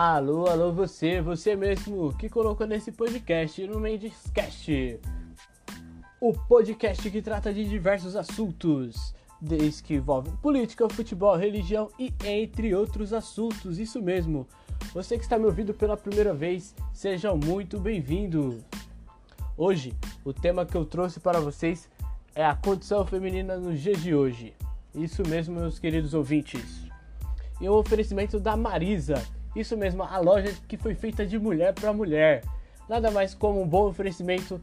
Alô, alô, você, você mesmo que colocou nesse podcast no Mendescast. O podcast que trata de diversos assuntos, desde que envolvem política, futebol, religião e entre outros assuntos. Isso mesmo. Você que está me ouvindo pela primeira vez, seja muito bem-vindo. Hoje, o tema que eu trouxe para vocês é a condição feminina nos dias de hoje. Isso mesmo, meus queridos ouvintes. E o oferecimento da Marisa isso mesmo, a loja que foi feita de mulher para mulher. Nada mais como um bom oferecimento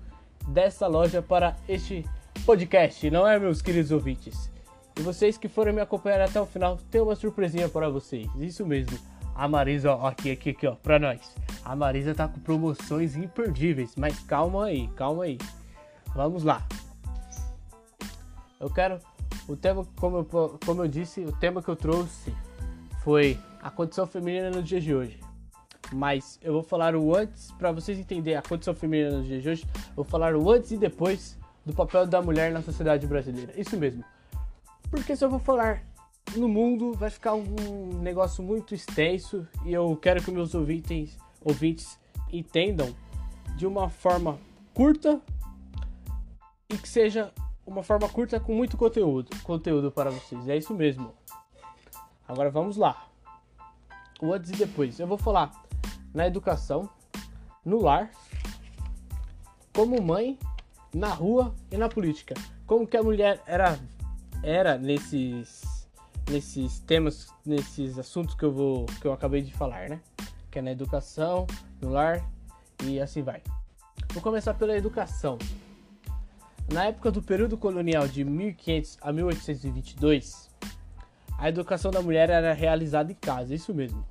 dessa loja para este podcast, não é, meus queridos ouvintes? E vocês que forem me acompanhar até o final, tem uma surpresinha para vocês. Isso mesmo. A Marisa, ó, aqui, aqui, aqui, ó, pra nós. A Marisa tá com promoções imperdíveis, mas calma aí, calma aí. Vamos lá. Eu quero. O tema, como eu, como eu disse, o tema que eu trouxe foi a condição feminina nos dias de hoje. Mas eu vou falar o antes, para vocês entenderem a condição feminina nos dias de hoje, vou falar o antes e depois do papel da mulher na sociedade brasileira. Isso mesmo. Porque se eu vou falar no mundo, vai ficar um negócio muito extenso e eu quero que meus ouvintes, ouvintes entendam de uma forma curta e que seja uma forma curta com muito conteúdo, conteúdo para vocês. É isso mesmo. Agora vamos lá o antes e depois. Eu vou falar na educação, no lar, como mãe, na rua e na política. Como que a mulher era era nesses nesses temas, nesses assuntos que eu vou que eu acabei de falar, né? Que é na educação, no lar e assim vai. Vou começar pela educação. Na época do período colonial de 1500 a 1822, a educação da mulher era realizada em casa, isso mesmo.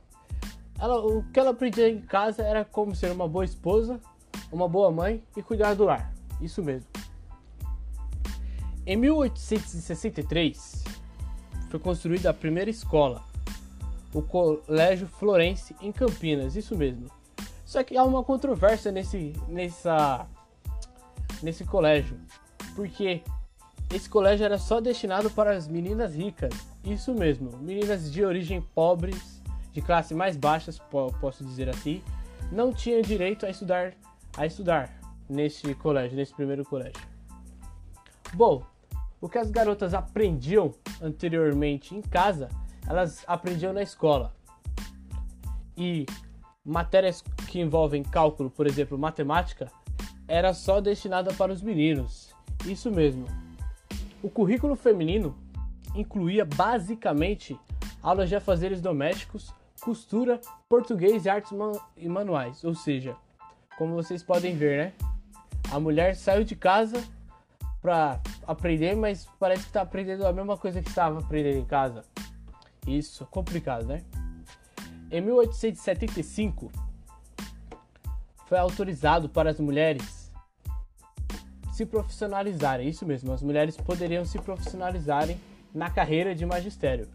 Ela, o que ela aprendia em casa era como ser uma boa esposa, uma boa mãe e cuidar do lar. Isso mesmo. Em 1863 foi construída a primeira escola, o Colégio Florence em Campinas, isso mesmo. Só que há uma controvérsia nesse, nessa, nesse colégio, porque esse colégio era só destinado para as meninas ricas, isso mesmo, meninas de origem pobres de classe mais baixas, posso dizer assim, não tinham direito a estudar a estudar neste colégio, nesse primeiro colégio. Bom, o que as garotas aprendiam anteriormente em casa, elas aprendiam na escola. E matérias que envolvem cálculo, por exemplo, matemática, era só destinada para os meninos. Isso mesmo. O currículo feminino incluía basicamente aulas de afazeres domésticos, costura, português e artes e manuais. Ou seja, como vocês podem ver, né? A mulher saiu de casa para aprender, mas parece que está aprendendo a mesma coisa que estava aprendendo em casa. Isso, complicado, né? Em 1875, foi autorizado para as mulheres se profissionalizarem. Isso mesmo, as mulheres poderiam se profissionalizarem na carreira de magistério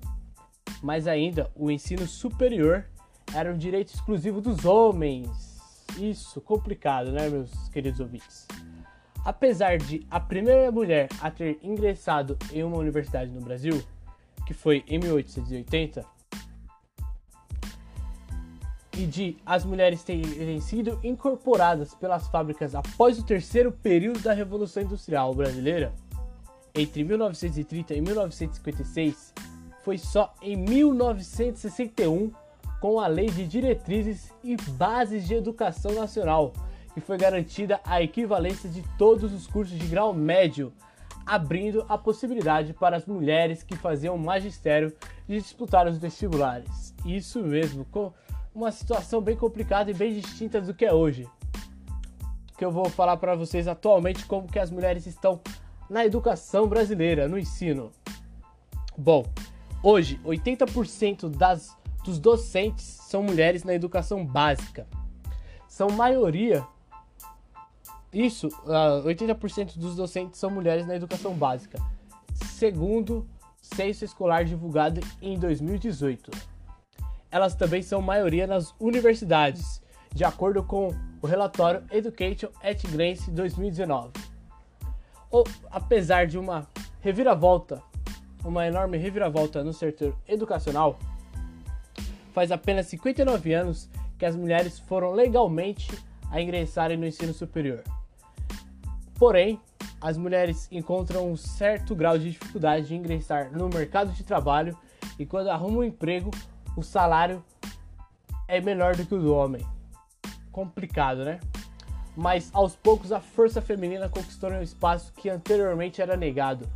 mas ainda o ensino superior era um direito exclusivo dos homens. Isso, complicado, né, meus queridos ouvintes? Apesar de a primeira mulher a ter ingressado em uma universidade no Brasil, que foi em 1880, e de as mulheres terem sido incorporadas pelas fábricas após o terceiro período da Revolução Industrial Brasileira, entre 1930 e 1956, foi só em 1961, com a Lei de Diretrizes e Bases de Educação Nacional, que foi garantida a equivalência de todos os cursos de grau médio, abrindo a possibilidade para as mulheres que faziam magistério de disputar os vestibulares. Isso mesmo, com uma situação bem complicada e bem distinta do que é hoje. Que eu vou falar para vocês atualmente como que as mulheres estão na educação brasileira, no ensino. Bom, Hoje, 80% das, dos docentes são mulheres na educação básica. São maioria. Isso, uh, ah, 80% dos docentes são mulheres na educação básica, segundo censo escolar divulgado em 2018. Elas também são maioria nas universidades, de acordo com o relatório Education at Glance 2019. Ou, apesar de uma reviravolta uma enorme reviravolta no setor educacional, faz apenas 59 anos que as mulheres foram legalmente a ingressarem no ensino superior. Porém, as mulheres encontram um certo grau de dificuldade de ingressar no mercado de trabalho e quando arrumam um emprego, o salário é menor do que o do homem. Complicado, né? Mas aos poucos a força feminina conquistou um espaço que anteriormente era negado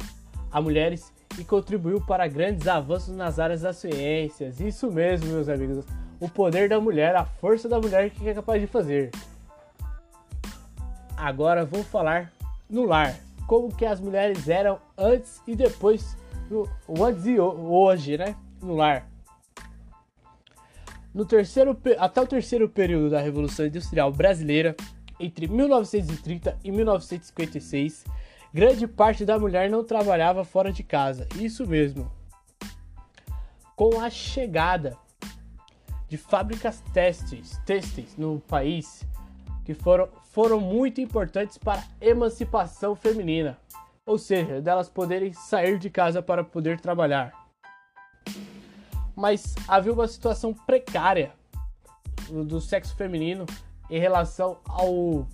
a mulheres e contribuiu para grandes avanços nas áreas das ciências. Isso mesmo, meus amigos. O poder da mulher, a força da mulher que é capaz de fazer. Agora vou falar no lar, como que as mulheres eram antes e depois, no, antes e hoje, né, no lar. No terceiro, até o terceiro período da Revolução Industrial Brasileira, entre 1930 e 1956, grande parte da mulher não trabalhava fora de casa. Isso mesmo. Com a chegada de fábricas têxteis, têxteis no país, que foram, foram muito importantes para a emancipação feminina, ou seja, delas poderem sair de casa para poder trabalhar. Mas havia uma situação precária do sexo feminino em relação ao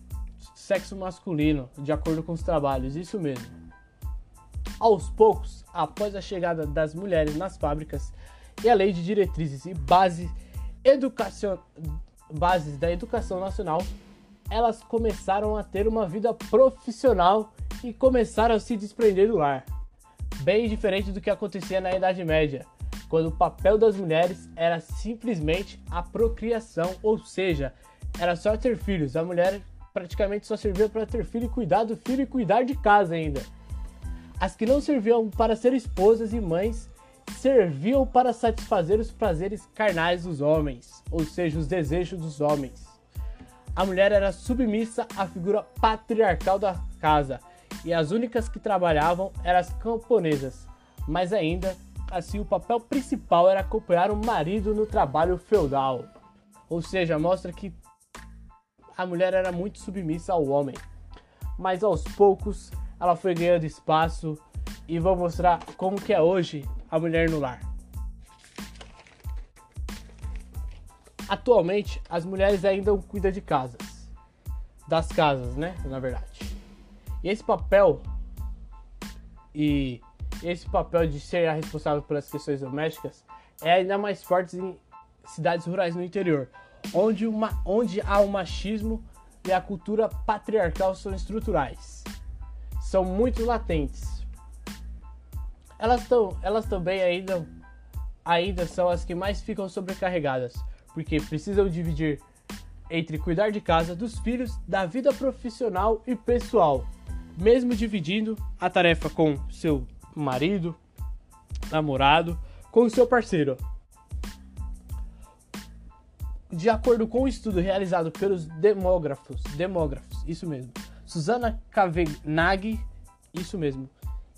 sexo masculino, de acordo com os trabalhos, isso mesmo. Aos poucos, após a chegada das mulheres nas fábricas e a lei de diretrizes e base educacion... bases da educação nacional, elas começaram a ter uma vida profissional e começaram a se desprender do lar. Bem diferente do que acontecia na Idade Média, quando o papel das mulheres era simplesmente a procriação, ou seja, era só ter filhos. A mulher praticamente só servia para ter filho e cuidar do filho e cuidar de casa ainda. As que não serviam para ser esposas e mães serviam para satisfazer os prazeres carnais dos homens, ou seja, os desejos dos homens. A mulher era submissa à figura patriarcal da casa e as únicas que trabalhavam eram as camponesas, mas ainda assim o papel principal era acompanhar o marido no trabalho feudal. Ou seja, mostra que a mulher era muito submissa ao homem. Mas aos poucos ela foi ganhando espaço e vou mostrar como que é hoje a mulher no lar. Atualmente, as mulheres ainda cuidam de casas. Das casas, né? Na verdade. E esse papel e esse papel de ser a responsável pelas questões domésticas é ainda mais forte em cidades rurais no interior, onde, uma, onde há o machismo e a cultura patriarcal são estruturais, são muito latentes. Elas, tão, elas também ainda, ainda são as que mais ficam sobrecarregadas, porque precisam dividir entre cuidar de casa, dos filhos, da vida profissional e pessoal, mesmo dividindo a tarefa com seu marido, namorado, com seu parceiro. De acordo com o um estudo realizado pelos demógrafos, demógrafos, isso mesmo, Susana Kavenag, isso mesmo,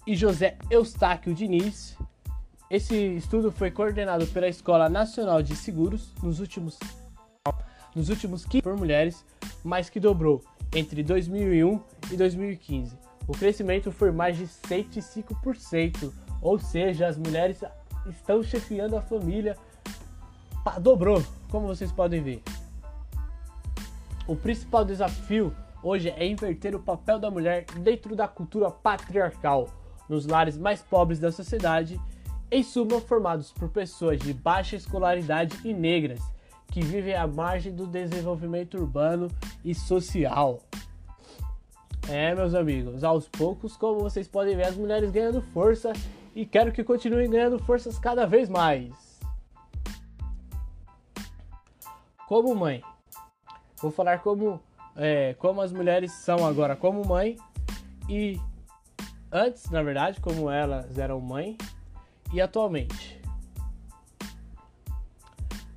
e José Eustáquio Diniz, esse estudo foi coordenado pela Escola Nacional de Seguros nos últimos nos últimos 15 por mulheres, mais que dobrou entre 2001 e 2015. O crescimento foi mais de 105%, ou seja, as mulheres estão chefiando a família dobrou, como vocês podem ver. O principal desafio hoje é inverter o papel da mulher dentro da cultura patriarcal nos lares mais pobres da sociedade, em suma formados por pessoas de baixa escolaridade e negras que vivem à margem do desenvolvimento urbano e social. É, meus amigos, aos poucos, como vocês podem ver, as mulheres ganhando força e quero que continuem ganhando forças cada vez mais. Como mãe. Vou falar como, é, como as mulheres são agora como mãe e antes, na verdade, como elas eram mãe e atualmente.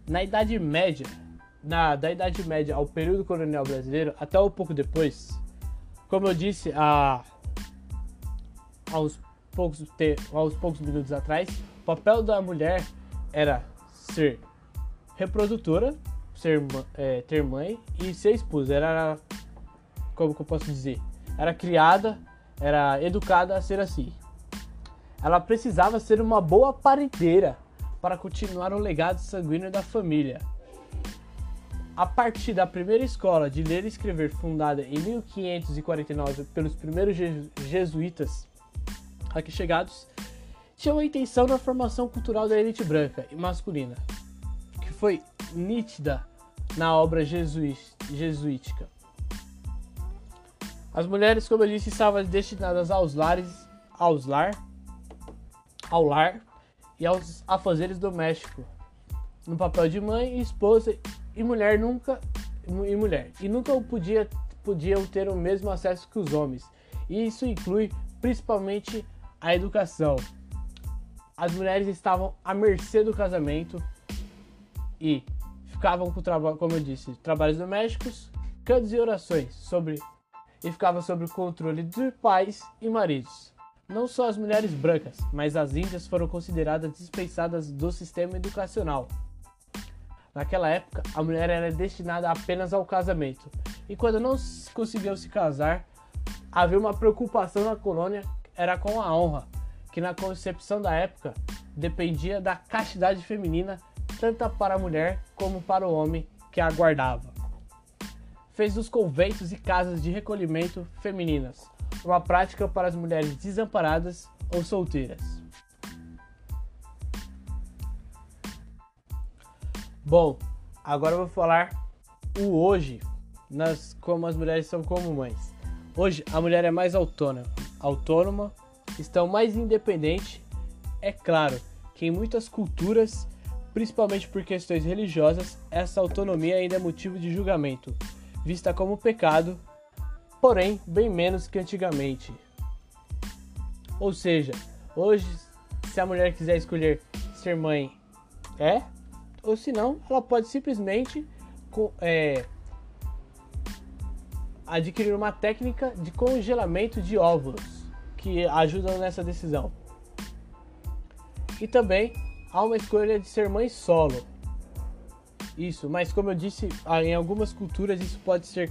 Na Idade Média, na, da Idade Média ao período colonial brasileiro, até um pouco depois, como eu disse a, aos, poucos, te, poucos minutos atrás, o papel da mulher era ser reprodutora ser, é, ter mãe e ser esposa. Era, como que eu posso dizer? Era criada, era educada a ser assim. Ela precisava ser uma boa parenteira para continuar o legado sanguíneo da família. a partir da primeira escola de ler e escrever fundada em 1549 pelos primeiros jesuítas aqui chegados, tinha uma intenção na formação cultural da elite branca e masculina, que foi nítida na obra jesuítica. As mulheres, como eu disse, estavam destinadas aos lares, aos lar, ao lar e aos afazeres domésticos, no papel de mãe, esposa e mulher nunca e mulher e nunca podia podiam ter o mesmo acesso que os homens. E isso inclui principalmente a educação. As mulheres estavam à mercê do casamento e ficavam com trabalho, como eu disse, trabalhos domésticos, cantos e orações sobre e ficava sob o controle de pais e maridos. Não só as mulheres brancas, mas as índias foram consideradas dispensadas do sistema educacional. Naquela época, a mulher era destinada apenas ao casamento, e quando não conseguiam se casar, havia uma preocupação na colônia, era com a honra, que na concepção da época dependia da castidade feminina, tanto para a mulher como para o homem que a guardava. Fez dos conventos e casas de recolhimento femininas uma prática para as mulheres desamparadas ou solteiras. Bom, agora eu vou falar o hoje, nas, como as mulheres são como mães. Hoje a mulher é mais autônoma, autônoma, estão mais independente. É claro que em muitas culturas, principalmente por questões religiosas, essa autonomia ainda é motivo de julgamento, vista como pecado, porém bem menos que antigamente. Ou seja, hoje, se a mulher quiser escolher ser mãe, é, ou se não, ela pode simplesmente é, adquirir uma técnica de congelamento de óvulos que ajudam nessa decisão. E também há uma escolha de ser mãe solo. Isso, mas como eu disse, em algumas culturas isso pode ser,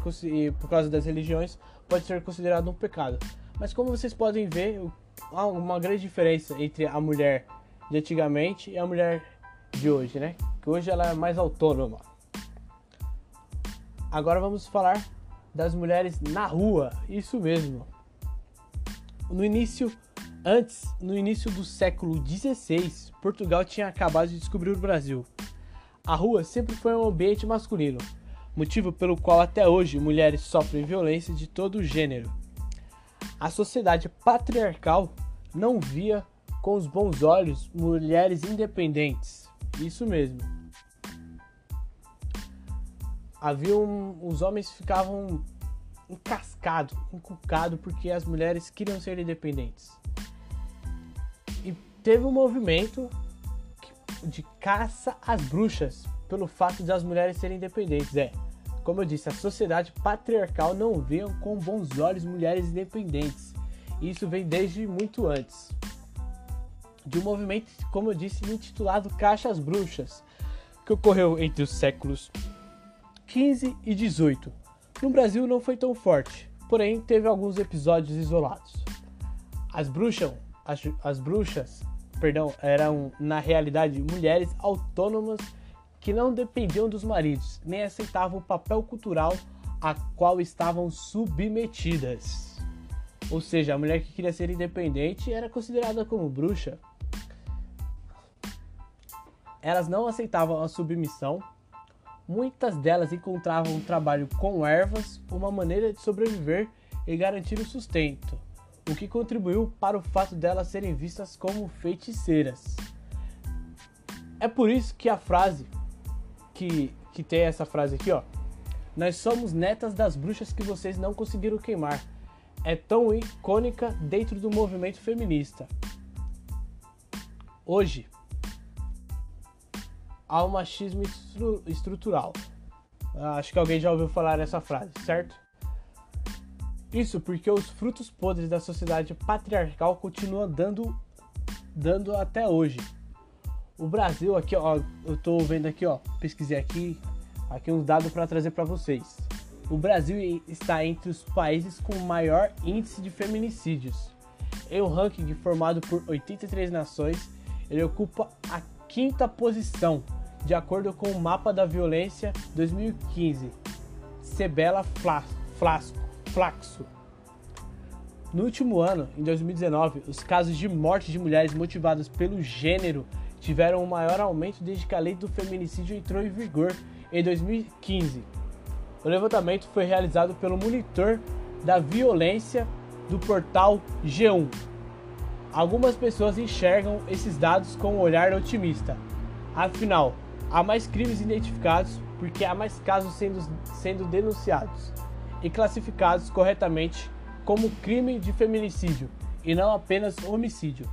por causa das religiões, pode ser considerado um pecado. Mas como vocês podem ver, há uma grande diferença entre a mulher de antigamente e a mulher de hoje, né? Que hoje ela é mais autônoma. Agora vamos falar das mulheres na rua, isso mesmo. No início, antes, no início do século XVI, Portugal tinha acabado de descobrir o Brasil. A rua sempre foi um ambiente masculino, motivo pelo qual até hoje mulheres sofrem violência de todo gênero. A sociedade patriarcal não via com os bons olhos mulheres independentes. Isso mesmo. Havia um, os homens ficavam encascados, encucados porque as mulheres queriam ser independentes. Teve um movimento de caça às bruxas pelo fato de as mulheres serem independentes. É, como eu disse, a sociedade patriarcal não vê com bons olhos mulheres independentes. Isso vem desde muito antes de um movimento, como eu disse, intitulado Caixas Bruxas, que ocorreu entre os séculos 15 e 18. No Brasil não foi tão forte, porém teve alguns episódios isolados. As bruxas, as, as bruxas, perdão, eram na realidade mulheres autônomas que não dependiam dos maridos, nem aceitavam o papel cultural a qual estavam submetidas. Ou seja, a mulher que queria ser independente era considerada como bruxa elas não aceitavam a submissão. Muitas delas encontravam um trabalho com ervas, uma maneira de sobreviver e garantir o sustento, o que contribuiu para o fato delas serem vistas como feiticeiras. É por isso que a frase que, que tem essa frase aqui, ó. Nós somos netas das bruxas que vocês não conseguiram queimar. É tão icônica dentro do movimento feminista. Hoje, ao machismo estru estrutural. Ah, acho que alguém já ouviu falar essa frase, certo? Isso porque os frutos podres da sociedade patriarcal continuam dando, dando até hoje. O Brasil aqui, ó, eu tô vendo aqui, ó, pesquisei aqui, aqui uns dados para trazer para vocês. O Brasil está entre os países com maior índice de feminicídios. Em um ranking formado por 83 nações, ele ocupa a quinta posição de acordo com o Mapa da Violência 2015, Sebela Flasco, No último ano, em 2019, os casos de morte de mulheres motivadas pelo gênero tiveram um maior aumento desde que a lei do feminicídio entrou em vigor em 2015. O levantamento foi realizado pelo monitor da violência do portal G1. Algumas pessoas enxergam esses dados com um olhar otimista. Afinal, há mais crimes identificados porque há mais casos sendo, sendo denunciados e classificados corretamente como crime de feminicídio e não apenas homicídio.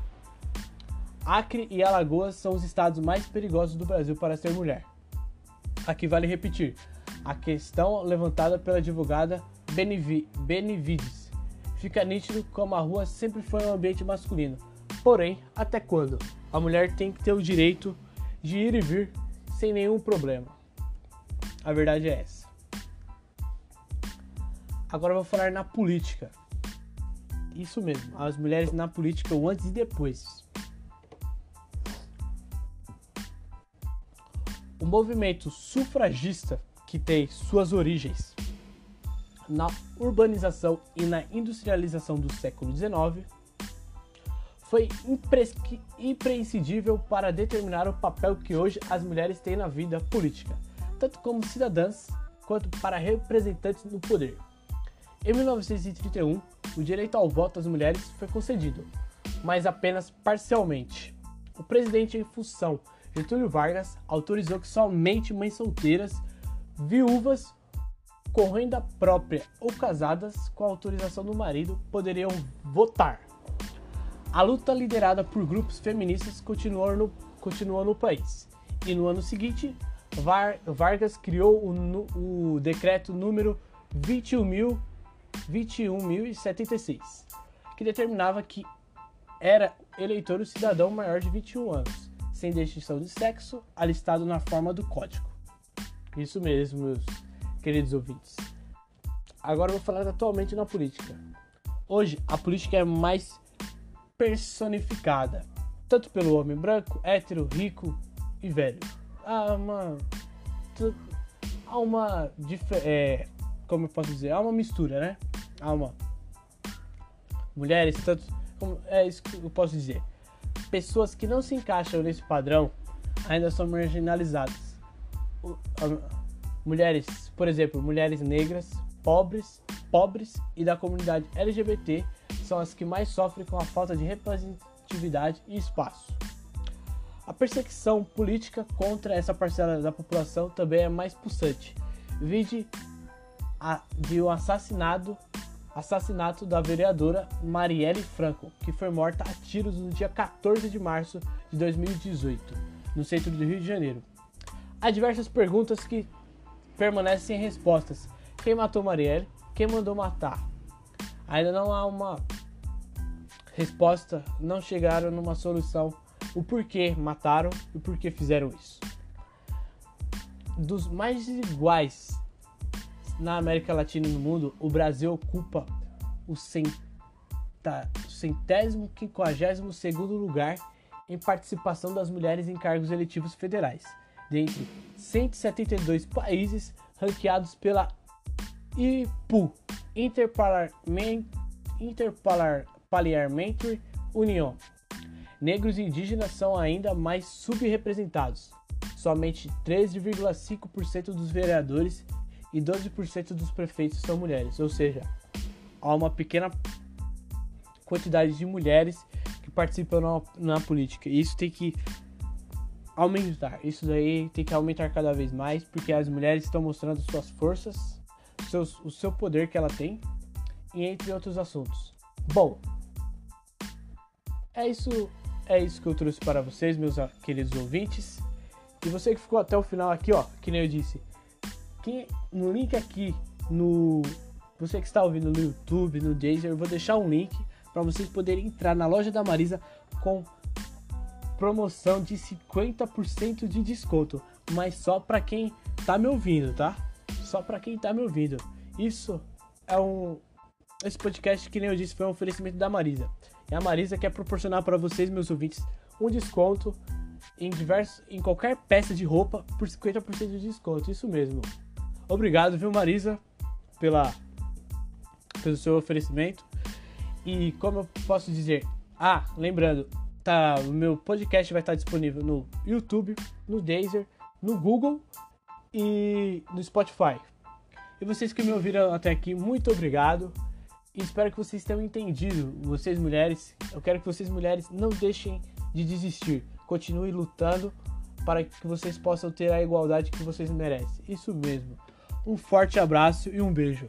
Acre e Alagoas são os estados mais perigosos do Brasil para ser mulher. Aqui vale repetir a questão levantada pela advogada Benevides. Fica nítido como a rua sempre foi um ambiente masculino. Porém, até quando? A mulher tem que ter o direito de ir e vir sem nenhum problema. A verdade é essa. Agora vou falar na política. Isso mesmo, as mulheres na política, o antes e depois. O movimento sufragista, que tem suas origens na urbanização e na industrialização do século XIX, foi imprescindível para determinar o papel que hoje as mulheres têm na vida política, tanto como cidadãs quanto para representantes no poder. Em 1931, o direito ao voto às mulheres foi concedido, mas apenas parcialmente. O presidente em função, Getúlio Vargas, autorizou que somente mães solteiras, viúvas com renda própria ou casadas com autorização do marido poderiam votar. A luta liderada por grupos feministas continuou no, continuou no país. E no ano seguinte, Var, Vargas criou o, o decreto número 21.000 21.076, que determinava que era eleitor o cidadão maior de 21 anos, sem distinção de sexo, alistado na forma do código. Isso mesmo, meus queridos ouvintes. Agora eu vou falar atualmente na política. Hoje, a política é mais personificada, tanto pelo homem branco, hétero, rico e velho. Há uma. Há uma. É, como eu posso dizer? Há uma mistura, né? Uma. Mulheres, tanto. É isso que eu posso dizer. Pessoas que não se encaixam nesse padrão ainda são marginalizadas. Mulheres, por exemplo, mulheres negras, pobres, pobres e da comunidade LGBT são as que mais sofrem com a falta de representatividade e espaço. A perseguição política contra essa parcela da população também é mais pulsante. Vide a, de um assassinado, assassinato da vereadora Marielle Franco, que foi morta a tiros no dia 14 de março de 2018, no centro do Rio de Janeiro. Há diversas perguntas que permanecem sem respostas. Quem matou Marielle? Quem mandou matar? Ainda não há uma resposta, não chegaram numa solução o porquê mataram e o porquê fizeram isso. Dos mais iguais na América Latina e no mundo, o Brasil ocupa o centésimo quinquagésimo segundo lugar em participação das mulheres em cargos eletivos federais, dentre 172 países ranqueados pela IPU, Interparliamentary Union. Negros e indígenas são ainda mais subrepresentados. Somente 13,5% dos vereadores e 12% dos prefeitos são mulheres, ou seja, há uma pequena quantidade de mulheres que participam na, na política. E isso tem que aumentar. Isso daí tem que aumentar cada vez mais, porque as mulheres estão mostrando suas forças, seus, o seu poder que ela tem, e entre outros assuntos. Bom, é isso, é isso que eu trouxe para vocês, meus queridos ouvintes. E você que ficou até o final aqui, ó, que nem eu disse, que no link aqui no você que está ouvindo no YouTube, no Deezer, eu vou deixar um link para vocês poderem entrar na loja da Marisa com promoção de 50% de desconto, mas só para quem tá me ouvindo, tá? Só para quem tá me ouvindo. Isso é um esse podcast que nem eu disse foi um oferecimento da Marisa. E a Marisa quer proporcionar para vocês, meus ouvintes, um desconto em diversos, em qualquer peça de roupa por 50% de desconto. Isso mesmo. Obrigado, viu, Marisa, pela pelo seu oferecimento. E como eu posso dizer, ah, lembrando, tá, o meu podcast vai estar disponível no YouTube, no Deezer, no Google e no Spotify. E vocês que me ouviram até aqui, muito obrigado. E espero que vocês tenham entendido, vocês mulheres. Eu quero que vocês mulheres não deixem de desistir. Continue lutando para que vocês possam ter a igualdade que vocês merecem. Isso mesmo. Um forte abraço e um beijo.